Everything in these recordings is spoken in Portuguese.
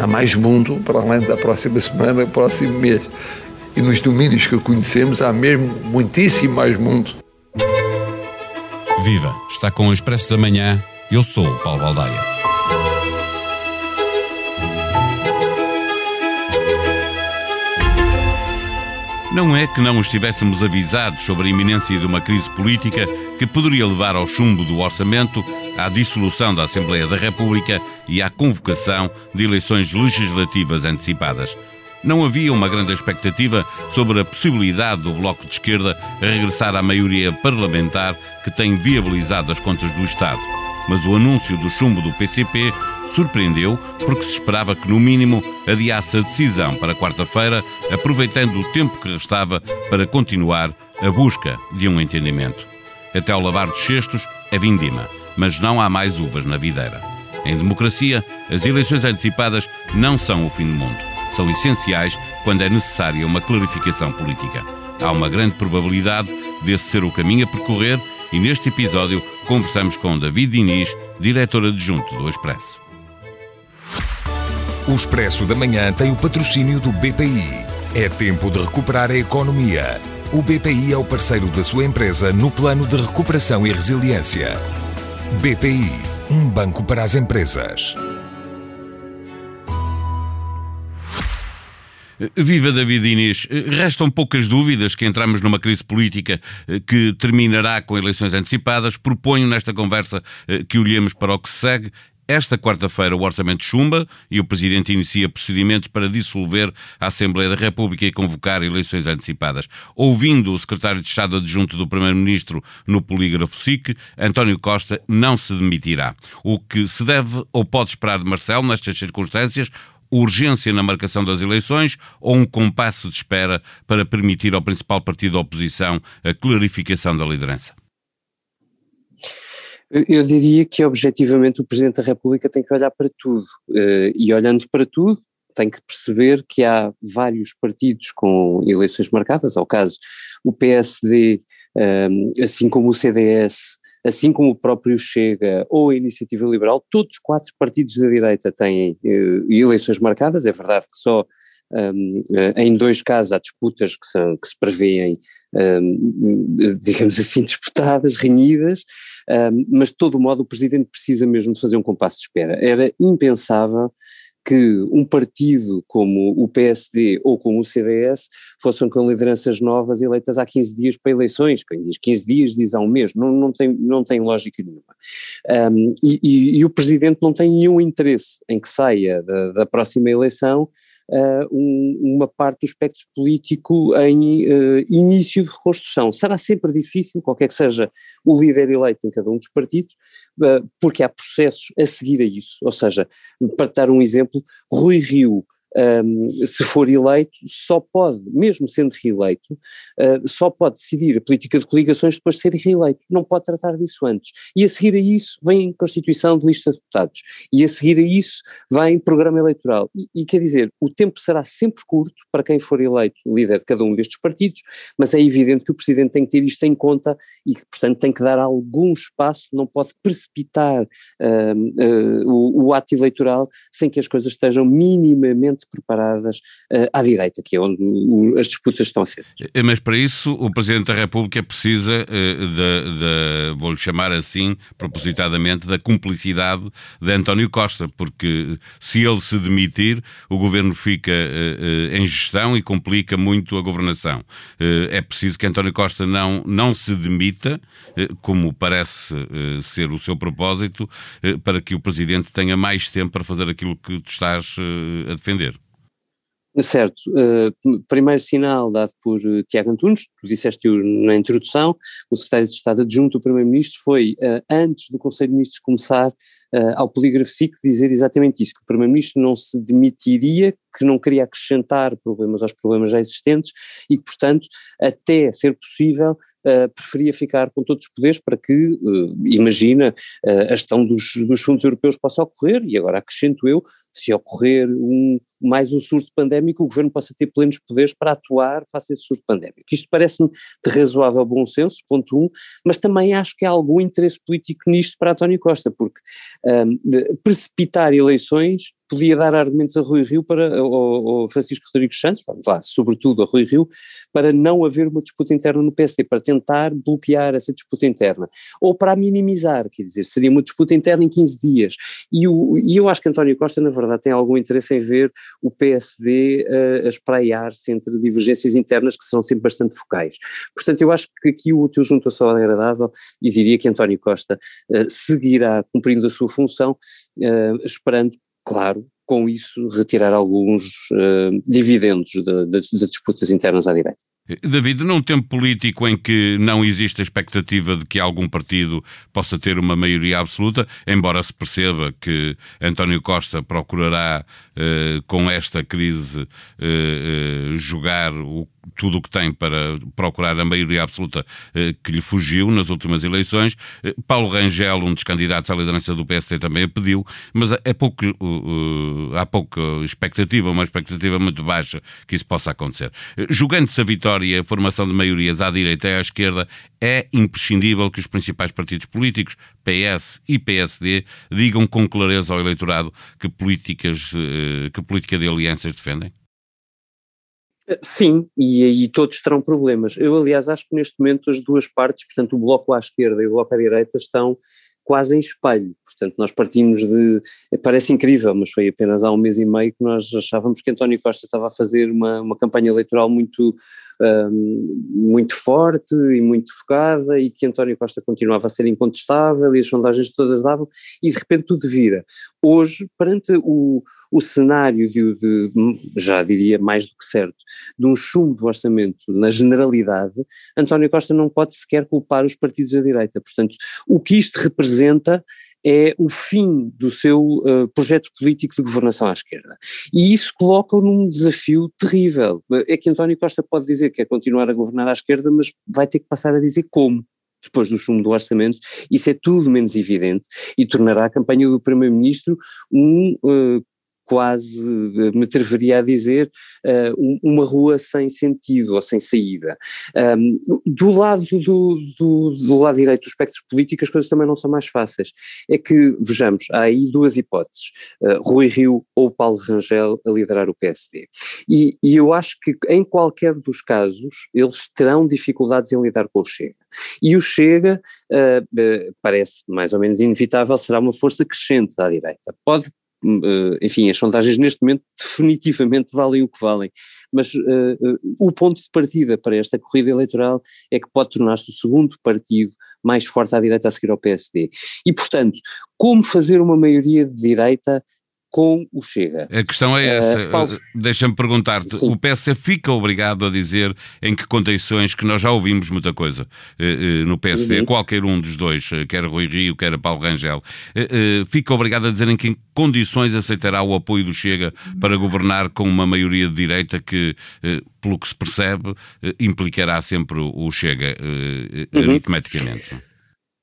há mais mundo para além da próxima semana, próximo mês. E nos domínios que conhecemos há mesmo muitíssimo mais mundo. Viva! Está com o Expresso da Manhã. Eu sou o Paulo Baldaia. Não é que não estivéssemos avisados sobre a iminência de uma crise política que poderia levar ao chumbo do orçamento, à dissolução da Assembleia da República e à convocação de eleições legislativas antecipadas. Não havia uma grande expectativa sobre a possibilidade do Bloco de Esquerda regressar à maioria parlamentar que tem viabilizado as contas do Estado. Mas o anúncio do chumbo do PCP surpreendeu porque se esperava que, no mínimo, adiasse a decisão para quarta-feira, aproveitando o tempo que restava para continuar a busca de um entendimento. Até o lavar dos cestos é vindima, mas não há mais uvas na videira. Em democracia, as eleições antecipadas não são o fim do mundo. São essenciais quando é necessária uma clarificação política. Há uma grande probabilidade desse ser o caminho a percorrer e neste episódio conversamos com David Diniz, diretor adjunto do Expresso. O Expresso da Manhã tem o patrocínio do BPI. É tempo de recuperar a economia. O BPI é o parceiro da sua empresa no plano de recuperação e resiliência. BPI, um banco para as empresas. Viva David Inês. Restam poucas dúvidas que entramos numa crise política eh, que terminará com eleições antecipadas. Proponho nesta conversa eh, que olhemos para o que se segue esta quarta-feira, o Orçamento chumba e o Presidente inicia procedimentos para dissolver a Assembleia da República e convocar eleições antecipadas. Ouvindo o Secretário de Estado Adjunto do Primeiro-Ministro no polígrafo SIC, António Costa não se demitirá. O que se deve ou pode esperar de Marcelo nestas circunstâncias urgência na marcação das eleições ou um compasso de espera para permitir ao principal partido da oposição a clarificação da liderança? Eu diria que objetivamente o Presidente da República tem que olhar para tudo. Eh, e olhando para tudo tem que perceber que há vários partidos com eleições marcadas, ao caso o PSD, eh, assim como o CDS, assim como o próprio Chega ou a Iniciativa Liberal, todos os quatro partidos da direita têm eh, eleições marcadas, é verdade que só um, em dois casos há disputas que, são, que se prevêem, um, digamos assim, disputadas, renhidas, um, mas de todo modo o Presidente precisa mesmo de fazer um compasso de espera. Era impensável que um partido como o PSD ou como o CDS fossem com lideranças novas eleitas há 15 dias para eleições, quem diz 15 dias diz há um mês, não, não, tem, não tem lógica nenhuma. Um, e, e, e, o Presidente não tem nenhum interesse em que saia da, da próxima eleição uh, um, uma parte do espectro político em uh, início de reconstrução. Será sempre difícil, qualquer que seja o líder eleito em cada um dos partidos, uh, porque há processos a seguir a isso. Ou seja, para dar um exemplo, Rui Rio um, se for eleito, só pode, mesmo sendo reeleito, uh, só pode decidir a política de coligações depois de ser reeleito, não pode tratar disso antes. E a seguir a isso vem constituição de lista de deputados, e a seguir a isso vem programa eleitoral. E, e quer dizer, o tempo será sempre curto para quem for eleito líder de cada um destes partidos, mas é evidente que o Presidente tem que ter isto em conta e que, portanto, tem que dar algum espaço, não pode precipitar uh, uh, o, o ato eleitoral sem que as coisas estejam minimamente preparadas uh, à direita, que é onde o, as disputas estão acesas. Eh, mas para isso o Presidente da República precisa uh, de, vou-lhe chamar assim, propositadamente, da cumplicidade de António Costa, porque se ele se demitir, o governo fica uh, em gestão e complica muito a governação. é preciso que António Costa não, não se demita, como parece ser o seu propósito, para que o Presidente tenha mais tempo para fazer aquilo que tu estás a defender. Certo. Uh, primeiro sinal dado por uh, Tiago Antunes, tu disseste na introdução, o secretário de Estado adjunto do Primeiro-Ministro foi, uh, antes do Conselho de Ministros começar, ao polígrafo SIC dizer exatamente isso, que o Primeiro-Ministro não se demitiria, que não queria acrescentar problemas aos problemas já existentes e que, portanto, até ser possível, Uh, preferia ficar com todos os poderes para que, uh, imagina, uh, a gestão dos, dos, fundos europeus possa ocorrer, e agora acrescento eu, se ocorrer um, mais um surto pandémico, o governo possa ter plenos poderes para atuar face a esse surto pandémico. Isto parece-me de razoável bom senso, ponto um, mas também acho que há algum interesse político nisto para António Costa, porque um, precipitar eleições podia dar argumentos a Rui Rio para, ao, Francisco Rodrigues Santos, vá, sobretudo a Rui Rio, para não haver uma disputa interna no PSD, para tentar bloquear essa disputa interna, ou para minimizar, quer dizer, seria uma disputa interna em 15 dias, e, o, e eu acho que António Costa na verdade tem algum interesse em ver o PSD uh, a espraiar-se entre divergências internas que serão sempre bastante focais. Portanto, eu acho que aqui o útil junto ao agradável e diria que António Costa uh, seguirá cumprindo a sua função, uh, esperando, claro, com isso retirar alguns uh, dividendos de, de, de disputas internas à direita. David, num tempo político em que não existe a expectativa de que algum partido possa ter uma maioria absoluta, embora se perceba que António Costa procurará, eh, com esta crise, eh, eh, jogar o tudo o que tem para procurar a maioria absoluta eh, que lhe fugiu nas últimas eleições. Eh, Paulo Rangel, um dos candidatos à liderança do PSD, também a pediu, mas é pouco, uh, há pouca expectativa, uma expectativa muito baixa que isso possa acontecer. Julgando-se a vitória e a formação de maiorias à direita e à esquerda, é imprescindível que os principais partidos políticos, PS e PSD, digam com clareza ao eleitorado que políticas, que política de alianças defendem? Sim, e aí todos terão problemas. Eu, aliás, acho que neste momento as duas partes, portanto, o bloco à esquerda e o bloco à direita, estão quase em espelho. Portanto, nós partimos de. Parece incrível, mas foi apenas há um mês e meio que nós achávamos que António Costa estava a fazer uma, uma campanha eleitoral muito, um, muito forte e muito focada e que António Costa continuava a ser incontestável e as sondagens todas davam e de repente tudo vira. Hoje, perante o, o cenário de, de, já diria mais do que certo, de um chumbo do orçamento na generalidade, António Costa não pode sequer culpar os partidos da direita. Portanto, o que isto representa é o fim do seu uh, projeto político de governação à esquerda. E isso coloca-o num desafio terrível. É que António Costa pode dizer que quer continuar a governar à esquerda, mas vai ter que passar a dizer como depois do chumbo do orçamento, isso é tudo menos evidente e tornará a campanha do Primeiro-Ministro um uh, quase, eh, me atreveria a dizer, uh, uma rua sem sentido ou sem saída. Do lado do, do, do, lado direito do espectro político as coisas também não são mais fáceis. É que, vejamos, há aí duas hipóteses, uh, Rui Rio ou Paulo Rangel a liderar o PSD. E, e eu acho que em qualquer dos casos eles terão dificuldades em lidar com o Chega. E o Chega, parece mais ou menos inevitável, será uma força crescente à direita. Pode eh, enfim, as sondagens neste momento definitivamente valem o que valem, mas uh, o ponto de partida para esta corrida eleitoral é que pode tornar-se o segundo partido mais forte à direita a seguir ao PSD. E, portanto, como fazer uma maioria de direita com o Chega. A questão é essa. Uh, Paulo... Deixa-me perguntar-te: o PSD fica obrigado a dizer em que condições, que nós já ouvimos muita coisa uh, uh, no PSD, uhum. qualquer um dos dois, quer Rui Rio, quer Paulo Rangel, fica obrigado a dizer em que condições aceitará o apoio do Chega para governar com uma maioria de direita que, pelo que se percebe, implicará sempre o Chega uhum. aritmeticamente.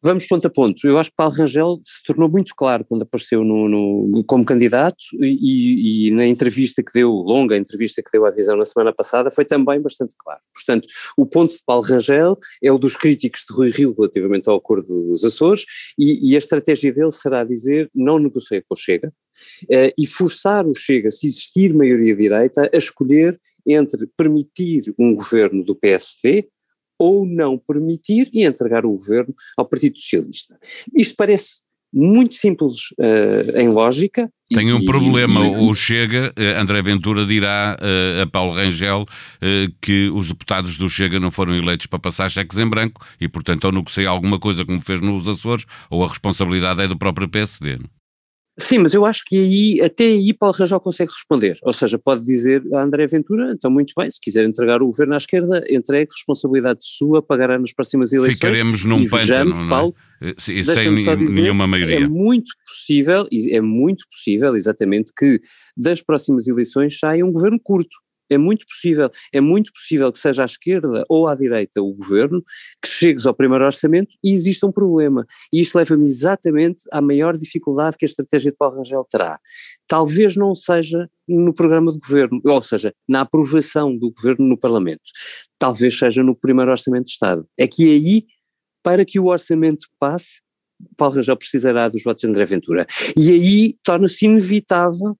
Vamos ponto a ponto. Eu acho que Paulo Rangel se tornou muito claro quando apareceu no, no como candidato e, e, na entrevista que deu, longa entrevista que deu à Visão na semana passada, foi também bastante claro. Portanto, o ponto de Paulo Rangel é o dos críticos de Rui Rio relativamente ao acordo dos Açores e, e a estratégia dele será dizer não negocia com o Chega uh, e forçar o Chega, se existir maioria direita, a escolher entre permitir um governo do PSD ou não permitir e entregar o governo ao Partido Socialista. Isto parece muito simples uh, em lógica. Tem um e, problema, e, o Chega, uh, André Ventura dirá uh, a Paulo Rangel que os deputados do Chega não foram eleitos para passar cheques em branco e, portanto, ou negocia alguma coisa como fez nos Açores, ou a responsabilidade é do próprio PSD. Não? Sim, mas eu acho que aí, até aí Paulo Rangel consegue responder, ou seja, pode dizer a André Ventura, então muito bem, se quiser entregar o governo à esquerda, entregue, responsabilidade sua, pagará nas próximas eleições. Ficaremos num pântano, não é? Paulo, é? sem nenhuma maioria. É muito possível, é muito possível, exatamente, que das próximas eleições saia um governo curto, é muito possível, é muito possível que seja à esquerda ou à direita o governo, que chegues ao primeiro orçamento e exista um problema. E isto leva-me exatamente à maior dificuldade que a estratégia de Paulo Rangel terá. Talvez não seja no programa de governo, ou seja, na aprovação do governo no Parlamento. Talvez seja no primeiro orçamento de Estado. É que aí, para que o orçamento passe, Paulo Rangel precisará dos votos de André Ventura. E aí torna-se inevitável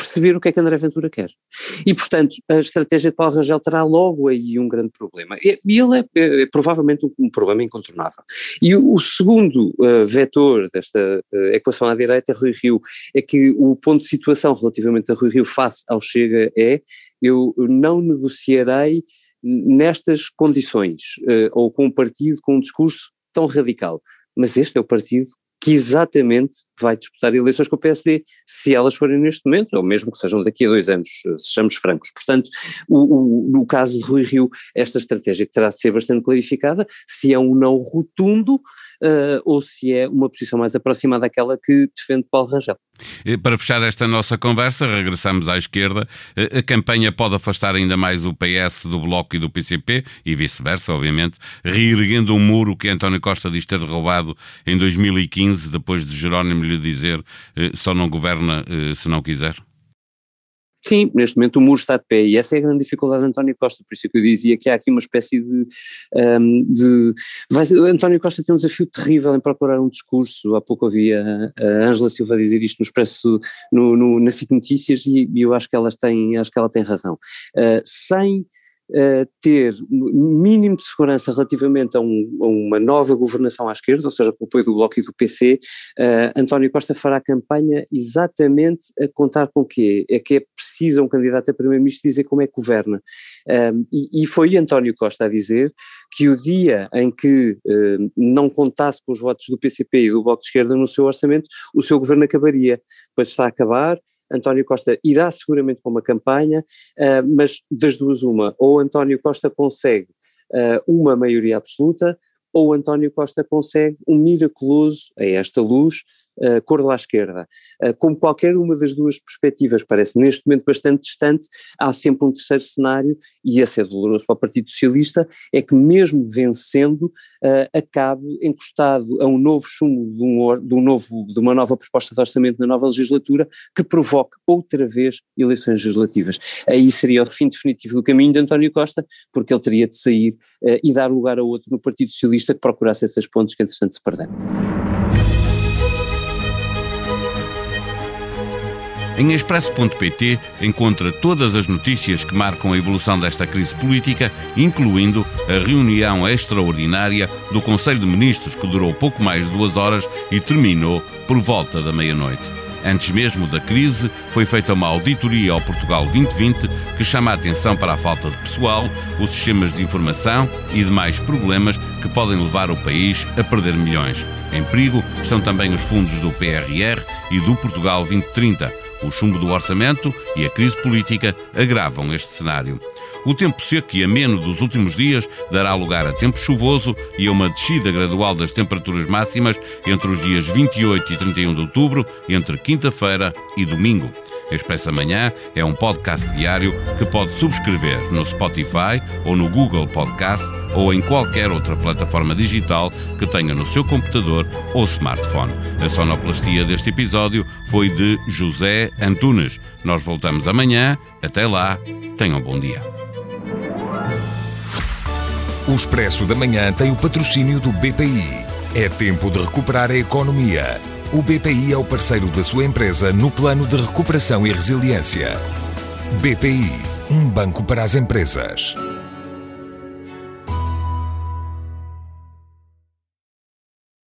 perceber o que é que André Ventura quer. E, portanto, a estratégia de Paulo Rangel terá logo aí um grande problema. E, ele é, é, é provavelmente um, um, problema incontornável. E o, o segundo uh, vetor desta uh, equação à direita, Rui Rio, é que o ponto de situação relativamente a Rui Rio face ao Chega é eu não negociarei nestas condições, uh, ou com um partido com um discurso tão radical. Mas este é o partido que exatamente vai disputar eleições com o PSD, se elas forem neste momento, ou mesmo que sejam daqui a dois anos, sejamos francos. Portanto, o, o, no caso de Rui Rio, esta estratégia terá de ser bastante clarificada, se é um não rotundo uh, ou se é uma posição mais aproximada daquela que defende Paulo Rangel. Para fechar esta nossa conversa, regressamos à esquerda. A campanha pode afastar ainda mais o PS do Bloco e do PCP, e vice-versa, obviamente, reerguendo um muro que António Costa diz ter roubado em 2015, depois de Jerónimo lhe dizer eh, só não governa eh, se não quiser? Sim, neste momento o muro está de pé e essa é a grande dificuldade de António Costa, por isso que eu dizia que há aqui uma espécie de. Um, de vai, António Costa tem um desafio terrível em procurar um discurso. Há pouco havia a Ângela Silva dizer isto no Expresso, no, no, na SIC Notícias, e, e, eu acho que, elas têm, acho que ela tem razão. Uh, sem ter mínimo de segurança relativamente a, um, a, uma nova governação à esquerda, ou seja, com o apoio do Bloco e do PC, uh, eh, António Costa fará campanha exatamente a contar com o quê? É que é preciso um candidato a primeiro-ministro dizer como é que governa. Um, e, e, foi António Costa a dizer que o dia em que uh, não contasse com os votos do PCP e do Bloco de Esquerda no seu orçamento, o seu governo acabaria. Depois está a acabar, António Costa irá seguramente para uma campanha, uh, mas das duas uma, ou António Costa consegue uh, uma maioria absoluta, ou António Costa consegue um miraculoso, a esta luz, uh, cor à esquerda. Uh, como qualquer uma das duas perspectivas parece neste momento bastante distante, há sempre um terceiro cenário, e esse é doloroso para o Partido Socialista, é que mesmo vencendo, uh, acabe encostado a um novo chumbo de, um, de, um novo, de uma nova proposta de orçamento na nova legislatura que provoque outra vez eleições legislativas. Aí seria o fim definitivo do caminho de António Costa, porque ele teria de sair e dar lugar a outro no Partido Socialista que procurasse esses pontos que entretanto se perderam. Em expresso.pt encontra todas as notícias que marcam a evolução desta crise política, incluindo a reunião extraordinária do Conselho de Ministros que durou pouco mais de duas horas e terminou por volta da meia-noite. Antes mesmo da crise, foi feita uma auditoria ao Portugal 2020 que chama a atenção para a falta de pessoal, os sistemas de informação e demais problemas que podem levar o país a perder milhões. Em perigo estão também os fundos do PRR e do Portugal 2030 o chumbo do orçamento e a crise política agravam este cenário. O tempo seco e ameno dos últimos dias dará lugar a tempo chuvoso e a uma descida gradual das temperaturas máximas entre os dias 28 e 31 de outubro, entre quinta-feira e domingo. Expresso Amanhã é um podcast diário que pode subscrever no Spotify ou no Google Podcast ou em qualquer outra plataforma digital que tenha no seu computador ou smartphone. A sonoplastia deste episódio foi de José Antunes. Nós voltamos amanhã. Até lá, tenham um bom dia. O Expresso da Manhã tem o patrocínio do BPI. É tempo de recuperar a economia. O BPI é o parceiro da sua empresa no plano de recuperação e resiliência. BPI, um banco para as empresas.